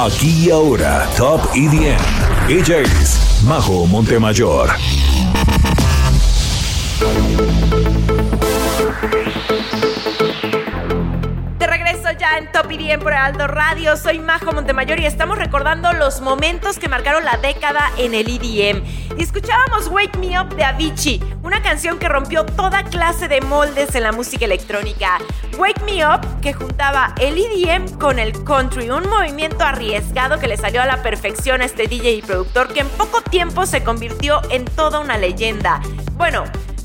Aquí y ahora, Top EDM. Ella es Majo Montemayor. En Top IDM por Aldo Radio, soy Majo Montemayor y estamos recordando los momentos que marcaron la década en el EDM. Y escuchábamos Wake Me Up de Avicii, una canción que rompió toda clase de moldes en la música electrónica. Wake Me Up, que juntaba el EDM con el country, un movimiento arriesgado que le salió a la perfección a este DJ y productor que en poco tiempo se convirtió en toda una leyenda. Bueno,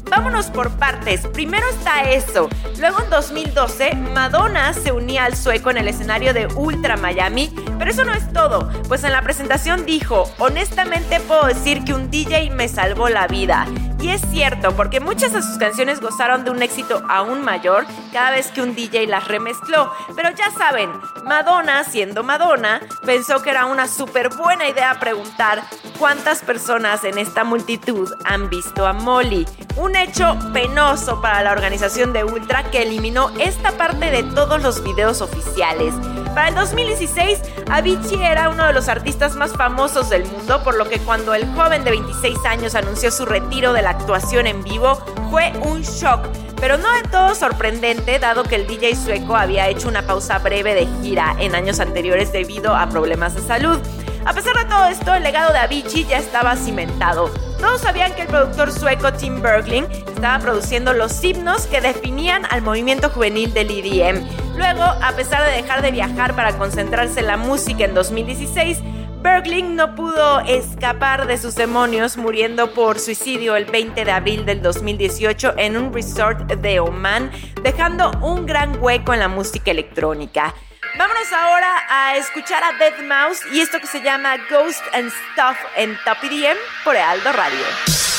Vámonos por partes. Primero está eso. Luego en 2012, Madonna se unía al sueco en el escenario de Ultra Miami. Pero eso no es todo, pues en la presentación dijo, honestamente puedo decir que un DJ me salvó la vida. Y es cierto, porque muchas de sus canciones gozaron de un éxito aún mayor cada vez que un DJ las remezcló. Pero ya saben, Madonna, siendo Madonna, pensó que era una súper buena idea preguntar cuántas personas en esta multitud han visto a Molly. Hecho penoso para la organización de Ultra que eliminó esta parte de todos los videos oficiales. Para el 2016, Avicii era uno de los artistas más famosos del mundo, por lo que cuando el joven de 26 años anunció su retiro de la actuación en vivo, fue un shock. Pero no de todo sorprendente, dado que el DJ sueco había hecho una pausa breve de gira en años anteriores debido a problemas de salud. A pesar de todo esto, el legado de Avicii ya estaba cimentado. Todos sabían que el productor sueco Tim Bergling estaba produciendo los himnos que definían al movimiento juvenil del EDM. Luego, a pesar de dejar de viajar para concentrarse en la música en 2016, Bergling no pudo escapar de sus demonios muriendo por suicidio el 20 de abril del 2018 en un resort de Oman, dejando un gran hueco en la música electrónica. Vámonos ahora a escuchar a Dead Mouse y esto que se llama Ghost and Stuff en Top EDM por Aldo Radio.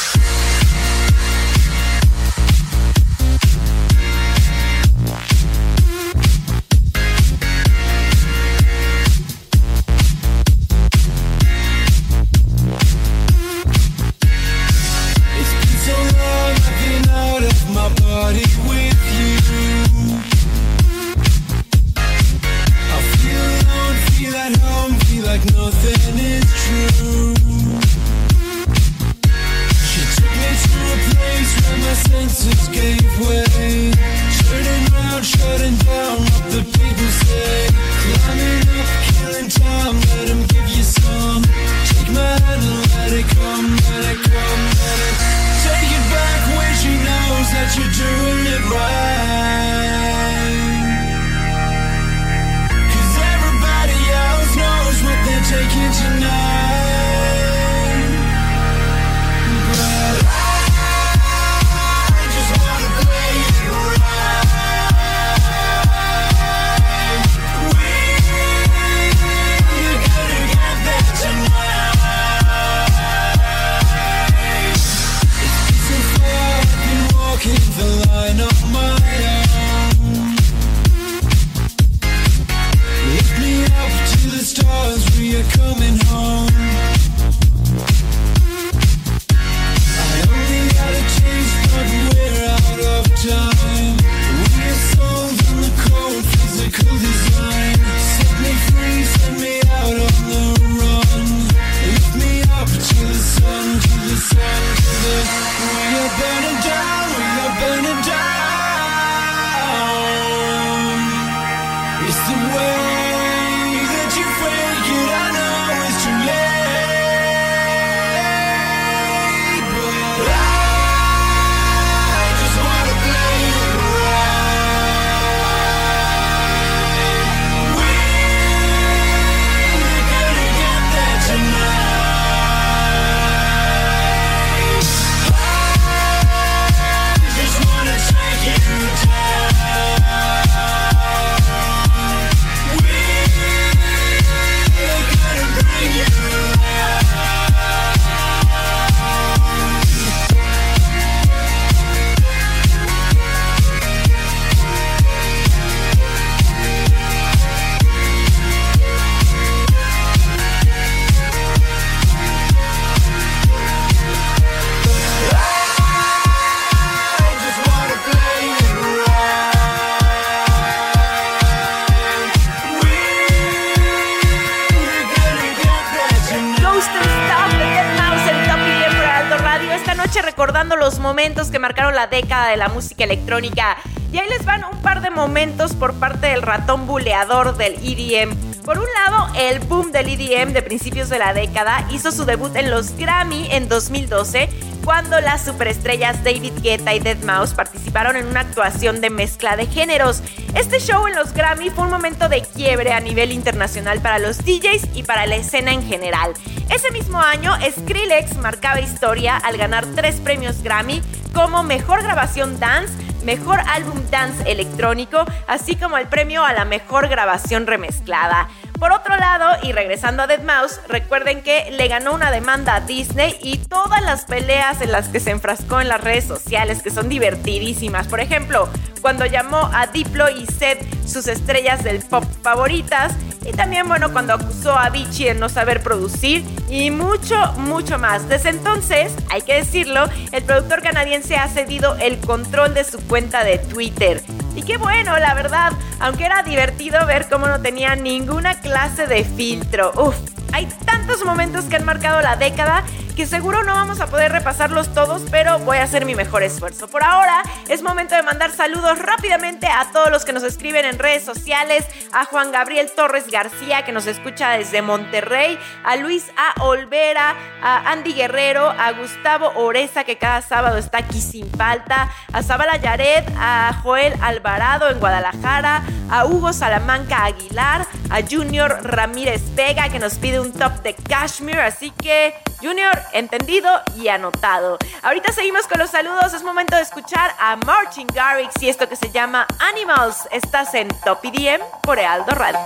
La década de la música electrónica. Y ahí les van un par de momentos por parte del ratón buleador del EDM. Por un lado, el boom del EDM de principios de la década hizo su debut en los Grammy en 2012 cuando las superestrellas David Guetta y Deadmau5 participaron en una actuación de mezcla de géneros. Este show en los Grammy fue un momento de quiebre a nivel internacional para los DJs y para la escena en general. Ese mismo año, Skrillex marcaba historia al ganar tres premios Grammy como Mejor Grabación Dance, Mejor Álbum Dance Electrónico, así como el premio a la Mejor Grabación Remezclada. Por otro lado, y regresando a Dead Mouse, recuerden que le ganó una demanda a Disney y todas las peleas en las que se enfrascó en las redes sociales, que son divertidísimas. Por ejemplo, cuando llamó a Diplo y Seth sus estrellas del pop favoritas, y también, bueno, cuando acusó a Vichy de no saber producir y mucho, mucho más. Desde entonces, hay que decirlo, el productor canadiense ha cedido el control de su cuenta de Twitter. Y qué bueno, la verdad, aunque era divertido ver cómo no tenía ninguna clase de filtro. Uf, hay tantos momentos que han marcado la década que seguro no vamos a poder repasarlos todos, pero voy a hacer mi mejor esfuerzo. Por ahora es momento de mandar saludos rápidamente a todos los que nos escriben en redes sociales, a Juan Gabriel Torres García que nos escucha desde Monterrey, a Luis A. Olvera, a Andy Guerrero, a Gustavo Oreza que cada sábado está aquí sin falta, a Zabala Yared, a Joel Alvarado en Guadalajara, a Hugo Salamanca Aguilar, a Junior Ramírez Vega que nos pide un top de Kashmir, así que Junior, entendido y anotado. Ahorita seguimos con los saludos, es momento de escuchar a Martin Garrix y esto que se llama Animals. Estás en Top IDM por Ealdo Radio.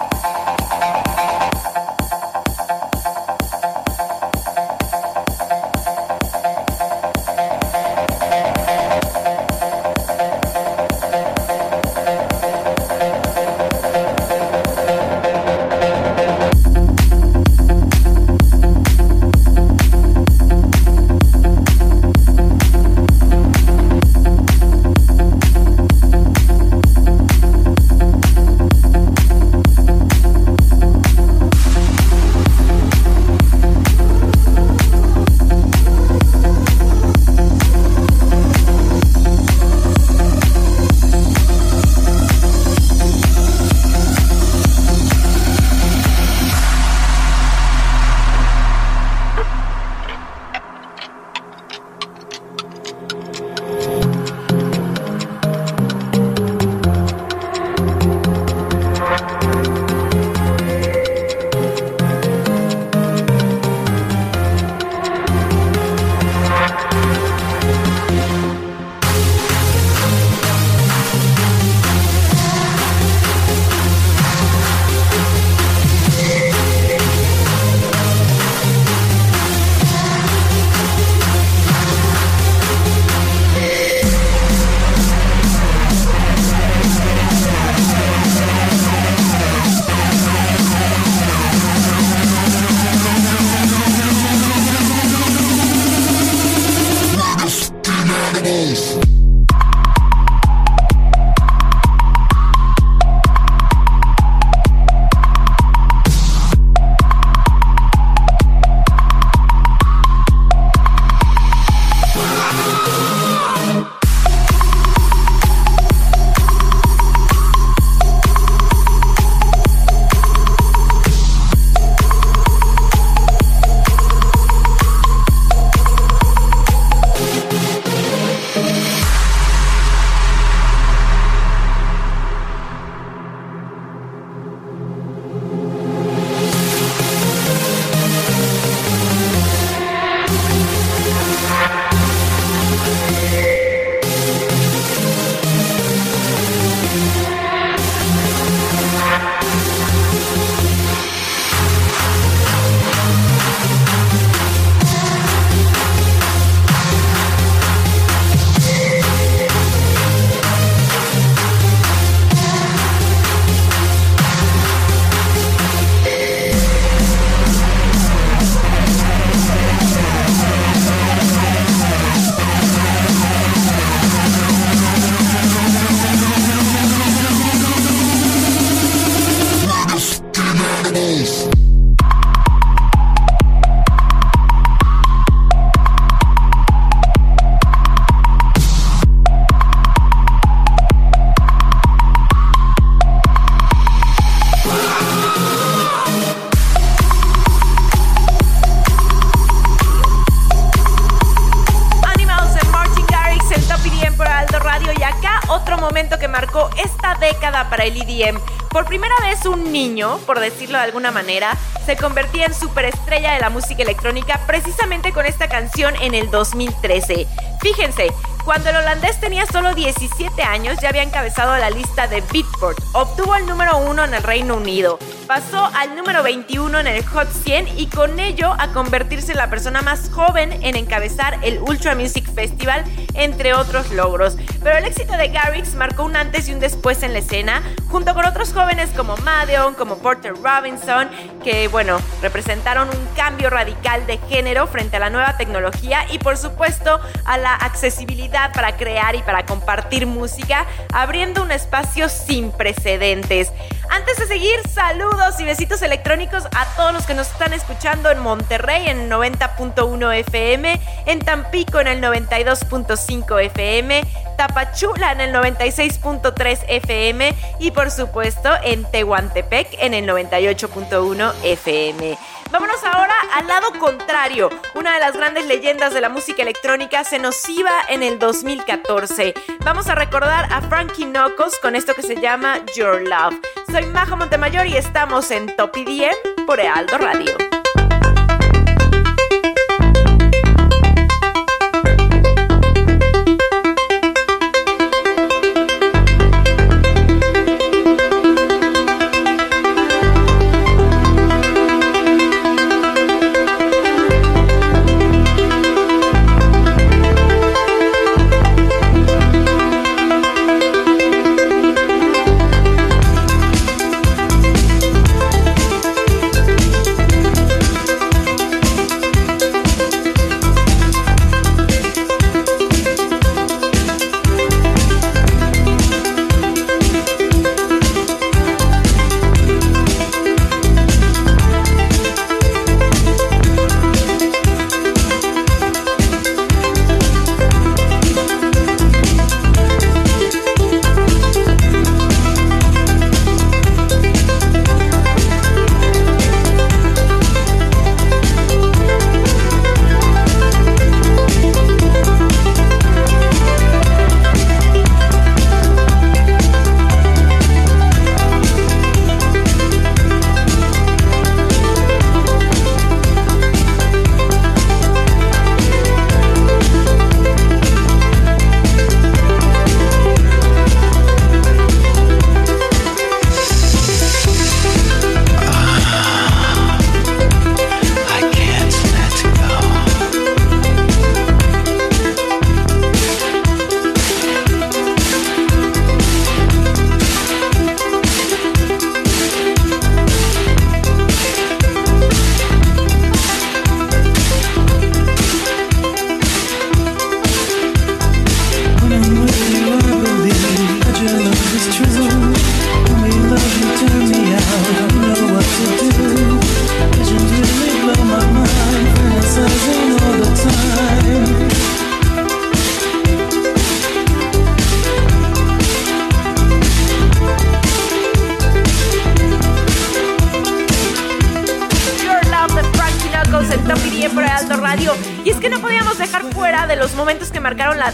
El EDM. Por primera vez un niño, por decirlo de alguna manera, se convertía en superestrella de la música electrónica precisamente con esta canción en el 2013. Fíjense, cuando el holandés tenía solo 17 años ya había encabezado la lista de Beatport. Obtuvo el número 1 en el Reino Unido. Pasó al número 21 en el Hot 100 y con ello a convertirse en la persona más joven en encabezar el Ultra Music Festival, entre otros logros. Pero el éxito de Garrix marcó un antes y un después en la escena, junto con otros jóvenes como Madeon, como Porter Robinson, que bueno, representaron un cambio radical de género frente a la nueva tecnología y por supuesto a la accesibilidad para crear y para compartir música, abriendo un espacio sin precedentes. Antes de seguir, saludos y besitos electrónicos a todos los que nos están escuchando en Monterrey en 90.1 FM, en Tampico en el 92.5 FM, Tapachula en el 96.3 FM y por supuesto en Tehuantepec en el 98.1 FM. Vámonos ahora al lado contrario. Una de las grandes leyendas de la música electrónica se nos iba en el 2014. Vamos a recordar a Frankie Knuckles con esto que se llama Your Love. Soy Majo Montemayor y estamos en Top IDM por Ealdo Radio.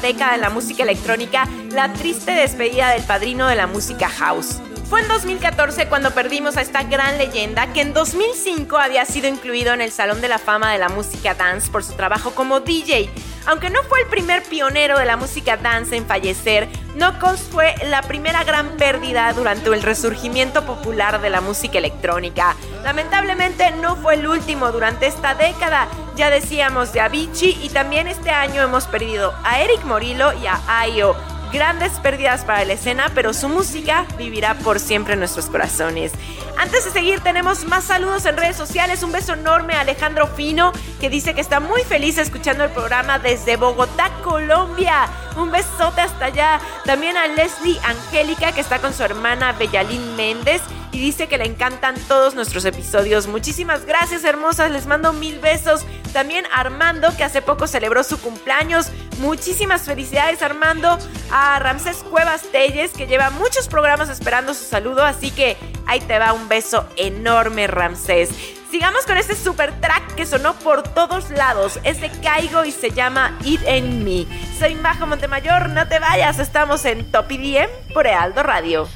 Década de la música electrónica, la triste despedida del padrino de la música house. Fue en 2014 cuando perdimos a esta gran leyenda que en 2005 había sido incluido en el Salón de la Fama de la Música Dance por su trabajo como DJ. Aunque no fue el primer pionero de la música dance en fallecer, Knuckles fue la primera gran pérdida durante el resurgimiento popular de la música electrónica. Lamentablemente no fue el último durante esta década, ya decíamos de Avicii y también este año hemos perdido a Eric Morillo y a Ayo. Grandes pérdidas para la escena, pero su música vivirá por siempre en nuestros corazones. Antes de seguir, tenemos más saludos en redes sociales. Un beso enorme a Alejandro Fino, que dice que está muy feliz escuchando el programa desde Bogotá, Colombia. Un besote hasta allá. También a Leslie Angélica, que está con su hermana Bellalín Méndez y dice que le encantan todos nuestros episodios. Muchísimas gracias, hermosas. Les mando mil besos. También Armando, que hace poco celebró su cumpleaños. Muchísimas felicidades, Armando. A Ramsés Cuevas Telles, que lleva muchos programas esperando su saludo. Así que ahí te va un beso enorme, Ramsés. Sigamos con este super track que sonó por todos lados. Es de Caigo y se llama It in Me. Soy Majo Montemayor, no te vayas, estamos en Top IDM por Ealdo Radio.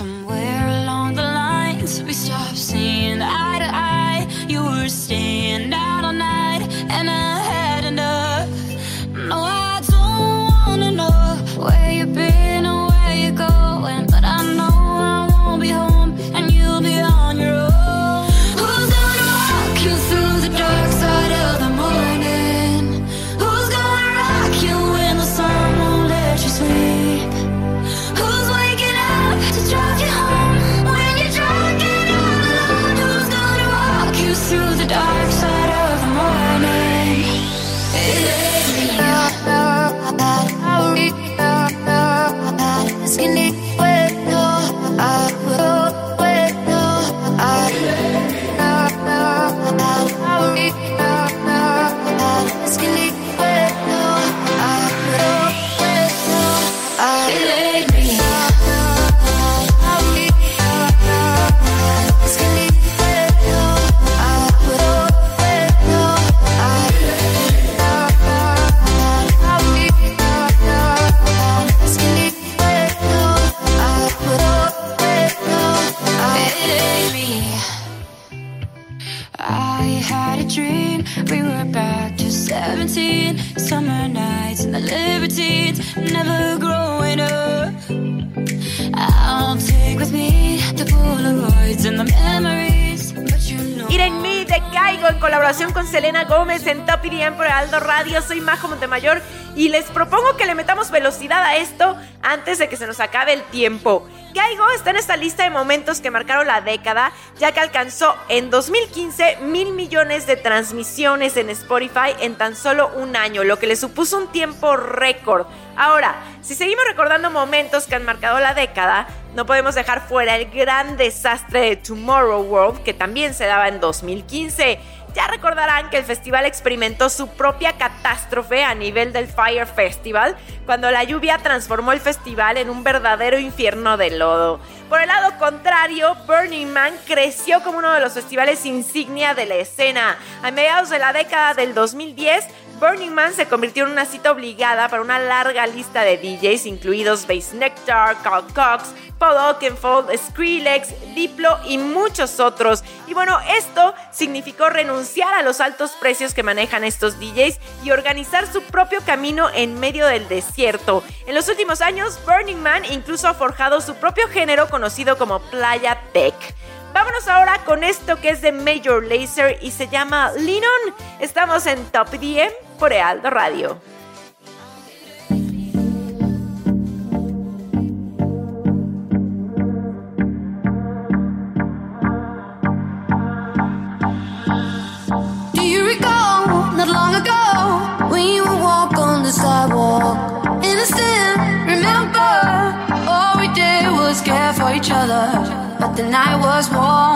And Ir en mí de Caigo en colaboración con Selena Gómez en Top IDM por Aldo Radio. Soy Majo Montemayor y les propongo que le metamos velocidad a esto antes de que se nos acabe el tiempo. Caigo está en esta lista de momentos que marcaron la década, ya que alcanzó en 2015 mil millones de transmisiones en Spotify en tan solo un año, lo que le supuso un tiempo récord. Ahora, si seguimos recordando momentos que han marcado la década, no podemos dejar fuera el gran desastre de Tomorrow World que también se daba en 2015. Ya recordarán que el festival experimentó su propia catástrofe a nivel del Fire Festival, cuando la lluvia transformó el festival en un verdadero infierno de lodo. Por el lado contrario, Burning Man creció como uno de los festivales insignia de la escena. A mediados de la década del 2010, Burning Man se convirtió en una cita obligada para una larga lista de DJs, incluidos Bass Nectar, Carl Cox, Paul Oakenfold, Skrillex, Diplo y muchos otros. Y bueno, esto significó renunciar a los altos precios que manejan estos DJs y organizar su propio camino en medio del desierto. En los últimos años, Burning Man incluso ha forjado su propio género conocido como Playa Tech. Vámonos ahora con esto que es de Major Lazer y se llama Linon. Estamos en Top 10 por Ealdo Radio. But the night was warm,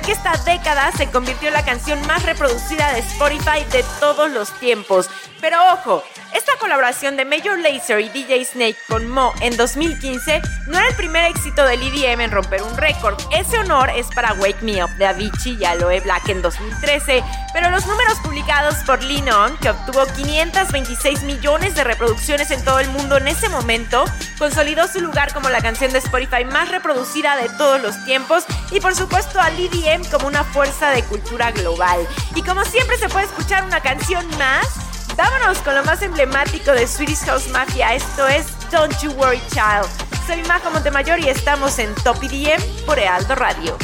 que esta década se convirtió en la canción más reproducida de Spotify de todos los tiempos. Pero ojo, esta colaboración de Major Lazer y DJ Snake con Mo en 2015 no era el primer éxito del EDM en romper un récord. Ese honor es para Wake Me Up de Avicii y Aloe Black en 2013, pero los números publicados por Lean que obtuvo 526 millones de reproducciones en todo el mundo en ese momento, consolidó su lugar como la canción de Spotify más reproducida de todos los tiempos y por supuesto al EDM como una fuerza de cultura global. Y como siempre se puede escuchar una canción más, Vámonos con lo más emblemático de Swedish House Mafia. Esto es Don't You Worry Child. Soy Majo Montemayor y estamos en Top EDM por Ealdo Radio.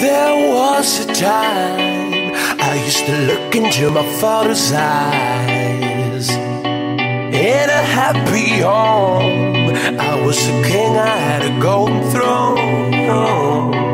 There was a time I used to look into my father's eyes. In a happy home, I was a king, I had a golden throne.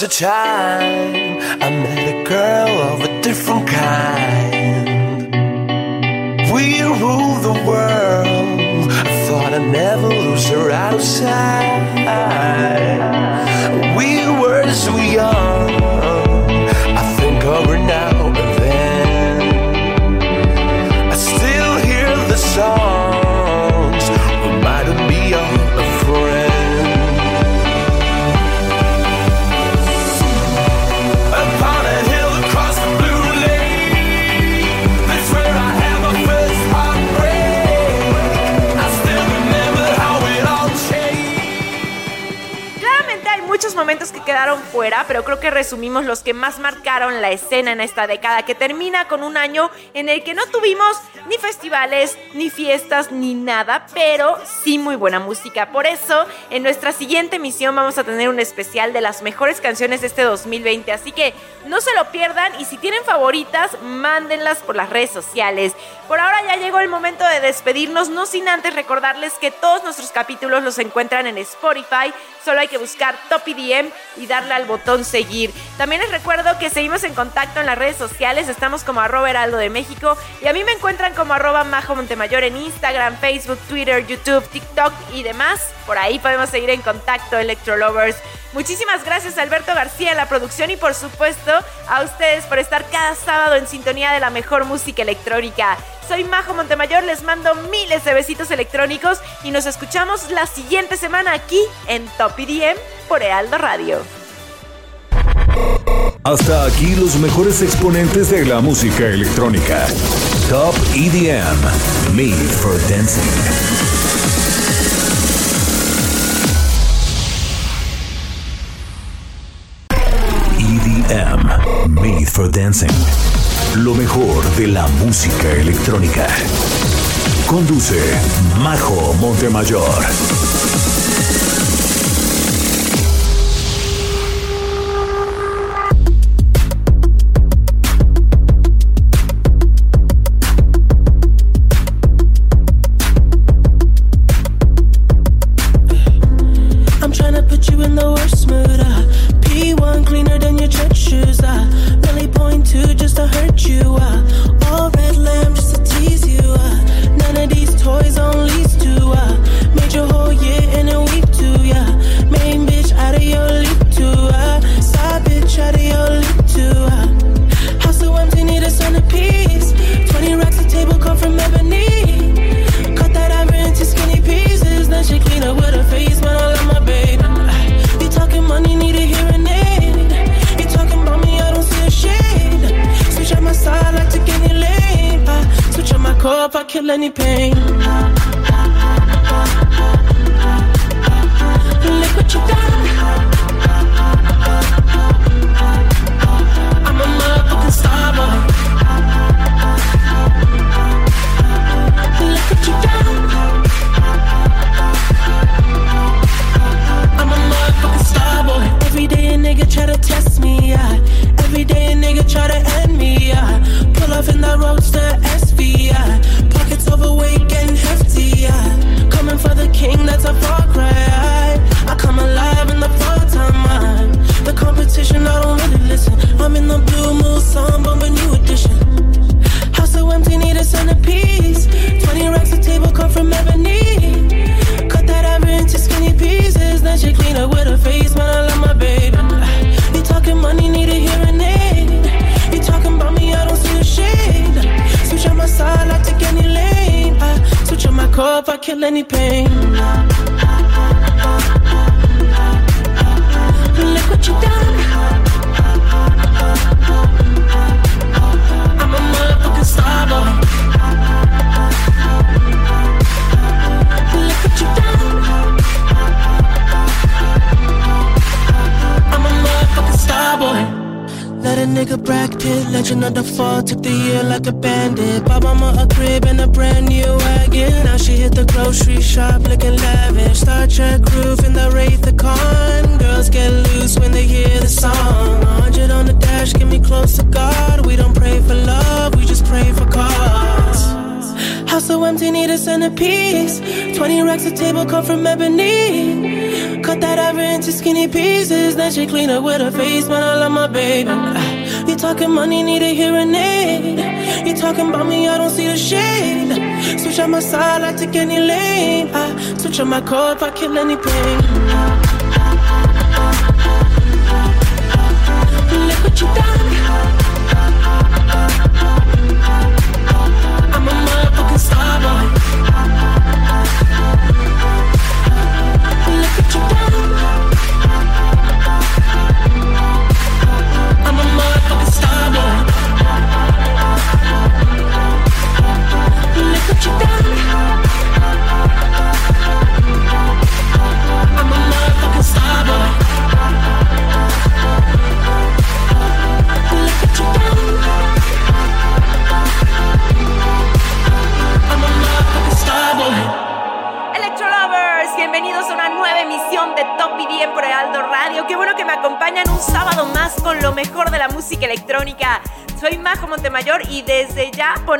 Was a time quedaron fuera, pero creo que resumimos los que más marcaron la escena en esta década, que termina con un año en el que no tuvimos ni festivales, ni fiestas, ni nada, pero sí muy buena música. Por eso, en nuestra siguiente emisión vamos a tener un especial de las mejores canciones de este 2020, así que no se lo pierdan y si tienen favoritas, mándenlas por las redes sociales. Por ahora ya llegó el momento de despedirnos, no sin antes recordarles que todos nuestros capítulos los encuentran en Spotify, solo hay que buscar Top EDM y darle al botón seguir. También les recuerdo que seguimos en contacto en las redes sociales, estamos como arroba heraldo de México y a mí me encuentran como arroba majo montemayor en Instagram, Facebook, Twitter, YouTube, TikTok y demás. Por ahí podemos seguir en contacto, Electrolovers. Muchísimas gracias a Alberto García en la producción y por supuesto a ustedes por estar cada sábado en sintonía de la mejor música electrónica. Soy Majo Montemayor, les mando miles de besitos electrónicos y nos escuchamos la siguiente semana aquí en Top EDM por Ealdo Radio. Hasta aquí los mejores exponentes de la música electrónica. Top EDM, Made for Dancing. EDM, Made for Dancing. Lo mejor de la música electrónica. Conduce Majo Montemayor. Talking money, need a hearing aid. You talking about me, I don't see the shade. Switch on my side, I take any lane. I switch on my core if I kill any pain.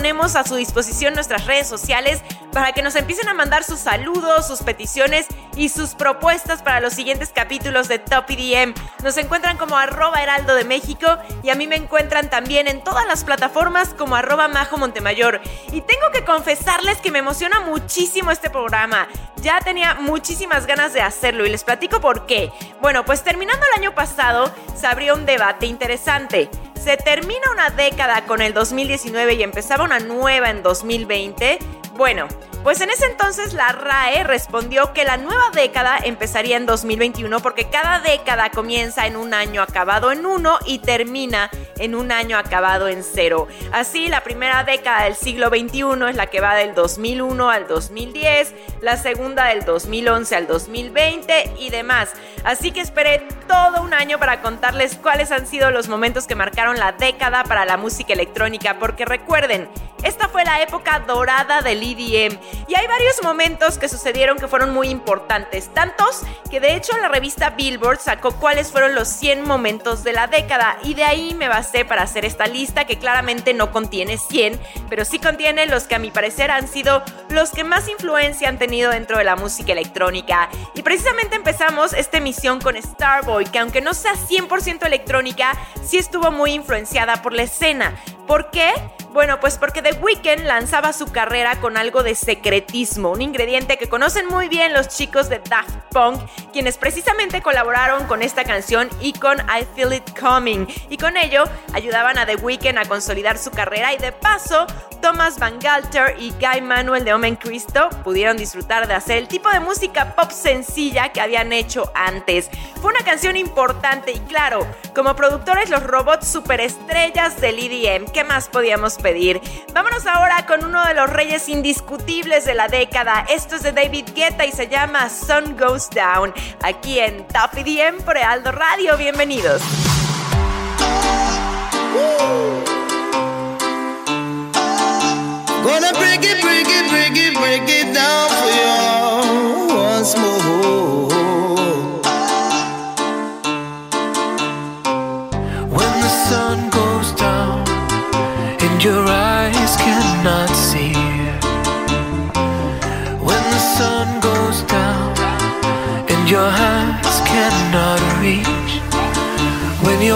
Ponemos a su disposición nuestras redes sociales para que nos empiecen a mandar sus saludos, sus peticiones y sus propuestas para los siguientes capítulos de Top EDM. Nos encuentran como arroba heraldo de México y a mí me encuentran también en todas las plataformas como arroba Majo Montemayor. Y tengo que confesarles que me emociona muchísimo este programa. Ya tenía muchísimas ganas de hacerlo y les platico por qué. Bueno, pues terminando el año pasado se abrió un debate interesante. ¿Se termina una década con el 2019 y empezaba una nueva en 2020? Bueno, pues en ese entonces la RAE respondió que la nueva década empezaría en 2021 porque cada década comienza en un año acabado en uno y termina en un año acabado en cero. Así, la primera década del siglo XXI es la que va del 2001 al 2010, la segunda del 2011 al 2020 y demás. Así que esperé todo un año para contarles cuáles han sido los momentos que marcaron la década para la música electrónica, porque recuerden, esta fue la época dorada del EDM y hay varios momentos que sucedieron que fueron muy importantes, tantos que de hecho la revista Billboard sacó cuáles fueron los 100 momentos de la década y de ahí me basé para hacer esta lista que claramente no contiene 100, pero sí contiene los que a mi parecer han sido los que más influencia han tenido dentro de la música electrónica. Y precisamente empezamos esta emisión con Starboy, que aunque no sea 100% electrónica, sí estuvo muy influenciada por la escena. ¿Por qué? Bueno, pues porque The Weeknd lanzaba su carrera con algo de secretismo, un ingrediente que conocen muy bien los chicos de Daft Punk, quienes precisamente colaboraron con esta canción y con I Feel It Coming, y con ello ayudaban a The Weeknd a consolidar su carrera y de paso Thomas Van Galter y Guy Manuel de Omen Cristo pudieron disfrutar de hacer el tipo de música pop sencilla que habían hecho antes. Fue una canción importante y claro, como productores los robots superestrellas del EDM, ¿qué más podíamos pedir. Vámonos ahora con uno de los reyes indiscutibles de la década. Esto es de David Guetta y se llama Sun Goes Down. Aquí en Top EDM por Aldo Radio. Bienvenidos.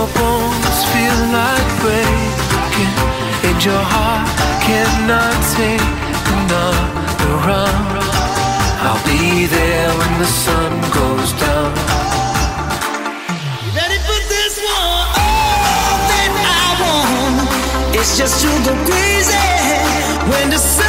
Your bones feel like breaking and your heart cannot take another round. I'll be there when the sun goes down. Ready for this one? All that I want is just to go crazy when the sun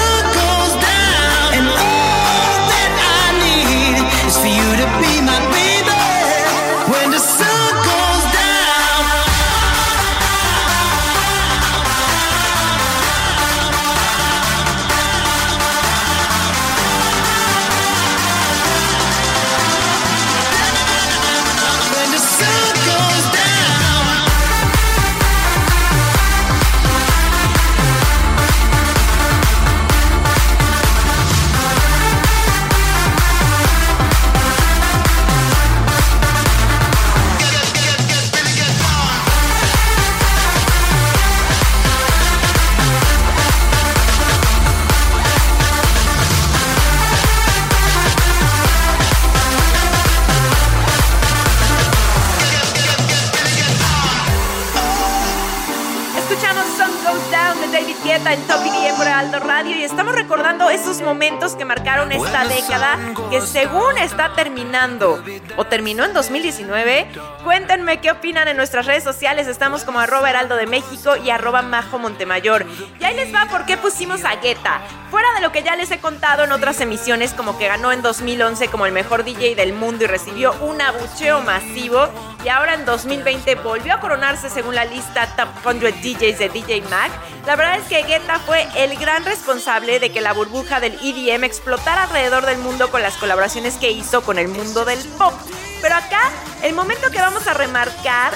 momentos que marcaron esta década que según está terminando o terminó en 2019. Cuéntenme qué opinan en nuestras redes sociales. Estamos como arroba heraldo de México y arroba majo Montemayor. Y ahí les va por qué pusimos a Guetta. Fuera de lo que ya les he contado en otras emisiones, como que ganó en 2011 como el mejor DJ del mundo y recibió un abucheo masivo. Y ahora en 2020 volvió a coronarse según la lista Top 100 DJs de DJ Mag. La verdad es que Guetta fue el gran responsable de que la burbuja del EDM explotara alrededor del mundo con las colaboraciones que hizo con el mundo del pop. Pero acá, el momento que vamos a remarcar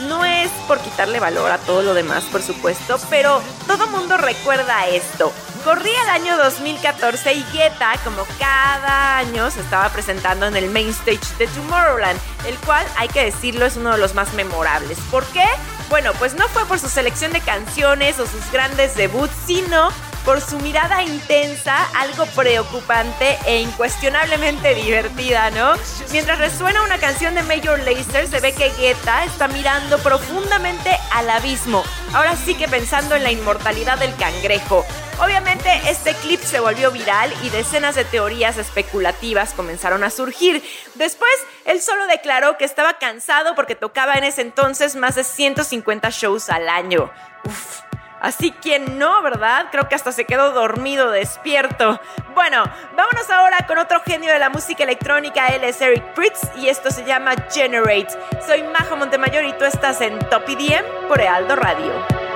no es por quitarle valor a todo lo demás, por supuesto, pero todo mundo recuerda esto. Corría el año 2014 y Guetta, como cada año, se estaba presentando en el main stage de Tomorrowland, el cual, hay que decirlo, es uno de los más memorables. ¿Por qué? Bueno, pues no fue por su selección de canciones o sus grandes debuts, sino por su mirada intensa, algo preocupante e incuestionablemente divertida, ¿no? Mientras resuena una canción de Major Lazer, se ve que Guetta está mirando profundamente al abismo. Ahora sí que pensando en la inmortalidad del cangrejo. Obviamente este clip se volvió viral y decenas de teorías especulativas comenzaron a surgir. Después, él solo declaró que estaba cansado porque tocaba en ese entonces más de 150 shows al año. Uf. Así que no, ¿verdad? Creo que hasta se quedó dormido, despierto. Bueno, vámonos ahora con otro genio de la música electrónica. Él es Eric Pritz y esto se llama Generate. Soy Majo Montemayor y tú estás en Top EDM por Ealdo Radio.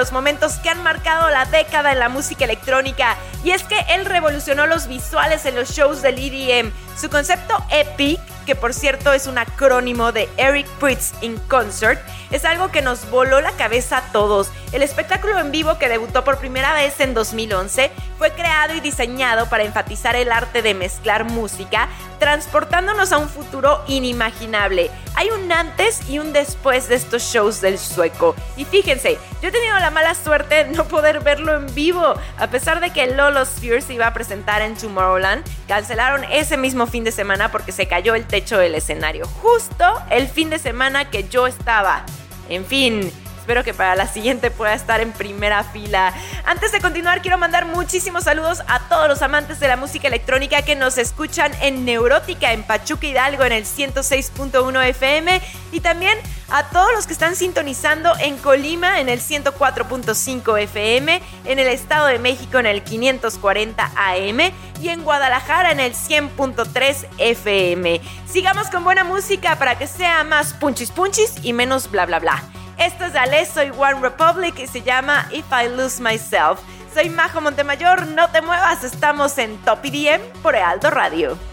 Los momentos que han marcado la década en la música electrónica. Y es que él revolucionó los visuales en los shows del EDM. Su concepto Epic que por cierto es un acrónimo de Eric Pritz in Concert, es algo que nos voló la cabeza a todos. El espectáculo en vivo que debutó por primera vez en 2011 fue creado y diseñado para enfatizar el arte de mezclar música, transportándonos a un futuro inimaginable. Hay un antes y un después de estos shows del sueco. Y fíjense, yo he tenido la mala suerte de no poder verlo en vivo. A pesar de que Lolo Sphere se iba a presentar en Tomorrowland, cancelaron ese mismo fin de semana porque se cayó el techo del escenario. Justo el fin de semana que yo estaba. En fin, Espero que para la siguiente pueda estar en primera fila. Antes de continuar, quiero mandar muchísimos saludos a todos los amantes de la música electrónica que nos escuchan en Neurótica, en Pachuca Hidalgo, en el 106.1 FM. Y también a todos los que están sintonizando en Colima, en el 104.5 FM, en el Estado de México, en el 540 AM y en Guadalajara, en el 100.3 FM. Sigamos con buena música para que sea más punchis punchis y menos bla bla bla. Esto es de Ale, soy One Republic y se llama If I Lose Myself. Soy Majo Montemayor, no te muevas, estamos en Top IDM por Aldo Radio.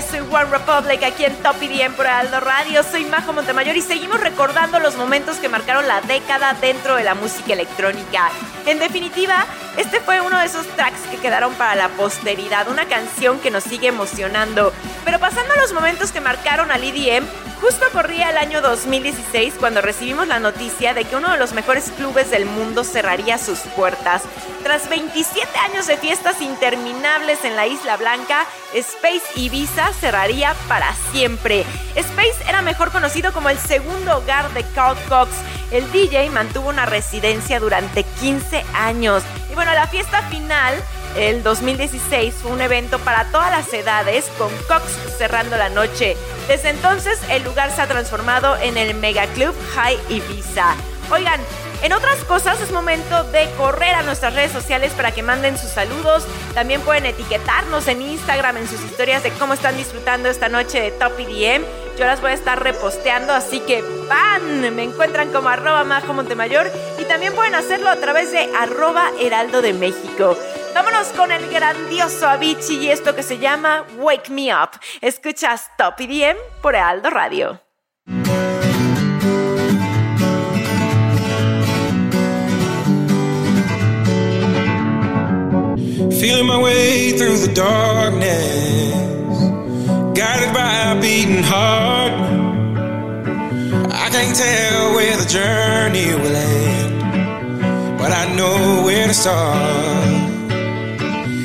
Soy One Republic aquí en Top IDM por Aldo Radio. Soy Majo Montemayor y seguimos recordando los momentos que marcaron la década dentro de la música electrónica. En definitiva, este fue uno de esos tracks que quedaron para la posteridad, una canción que nos sigue emocionando. Pero pasando a los momentos que marcaron al EDM, Justo corría el año 2016 cuando recibimos la noticia de que uno de los mejores clubes del mundo cerraría sus puertas. Tras 27 años de fiestas interminables en la Isla Blanca, Space Ibiza cerraría para siempre. Space era mejor conocido como el segundo hogar de Carl Cox. El DJ mantuvo una residencia durante 15 años. Y bueno, la fiesta final el 2016 fue un evento para todas las edades, con Cox cerrando la noche. Desde entonces, el lugar se ha transformado en el Mega Club High Ibiza. Oigan, en otras cosas es momento de correr a nuestras redes sociales para que manden sus saludos. También pueden etiquetarnos en Instagram en sus historias de cómo están disfrutando esta noche de Top EDM. Yo las voy a estar reposteando, así que ¡pan! Me encuentran como arroba Majo Montemayor y también pueden hacerlo a través de arroba Heraldo de México. Vámonos con el grandioso Avicii y esto que se llama Wake Me Up. Escuchas Top EDM por Aldo Radio. Feeling my way through the darkness, guided by a beating heart. I can't tell where the journey will end, but I know where to start.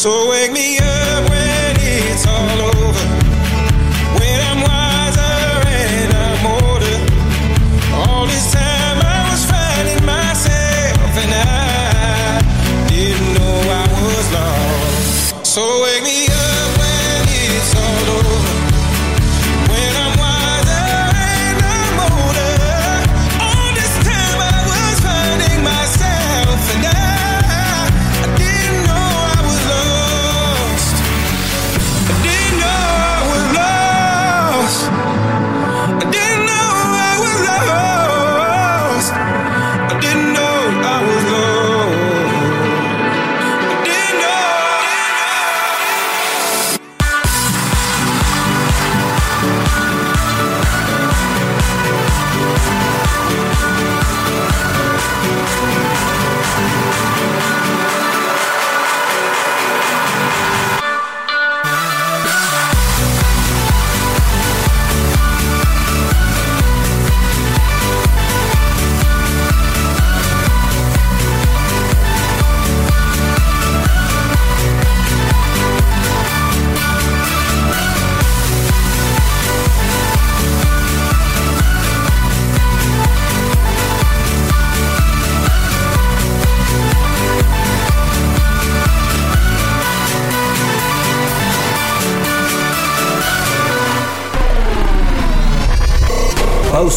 So wake me up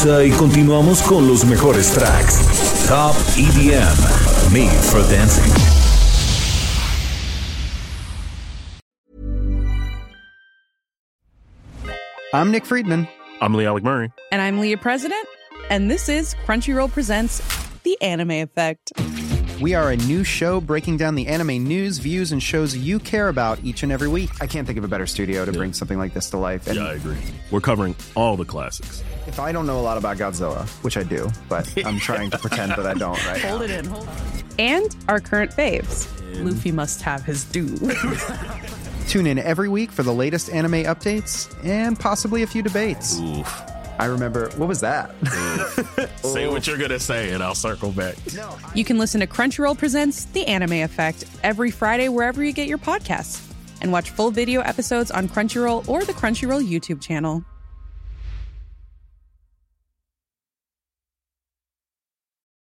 pausa y continuamos con los mejores tracks. Top EDM, Made for Dancing. I'm Nick Friedman. I'm Lee Alec Murray. And I'm Leah President. And this is Crunchyroll Presents The Anime Effect. We are a new show breaking down the anime news, views, and shows you care about each and every week. I can't think of a better studio to Yeah. bring something like this to life. And Yeah, I agree. We're covering all the classics. if I don't know a lot about Godzilla, which I do, but I'm trying to pretend that I don't right Hold now. it in, hold it. And our current faves. Luffy must have his due. Tune in every week for the latest anime updates and possibly a few debates. Oof. I remember, what was that? Say what you're gonna say, and I'll circle back. you can listen to Crunchyroll Presents The Anime Effect every Friday wherever you get your podcasts. And watch full video episodes on Crunchyroll or the Crunchyroll YouTube channel.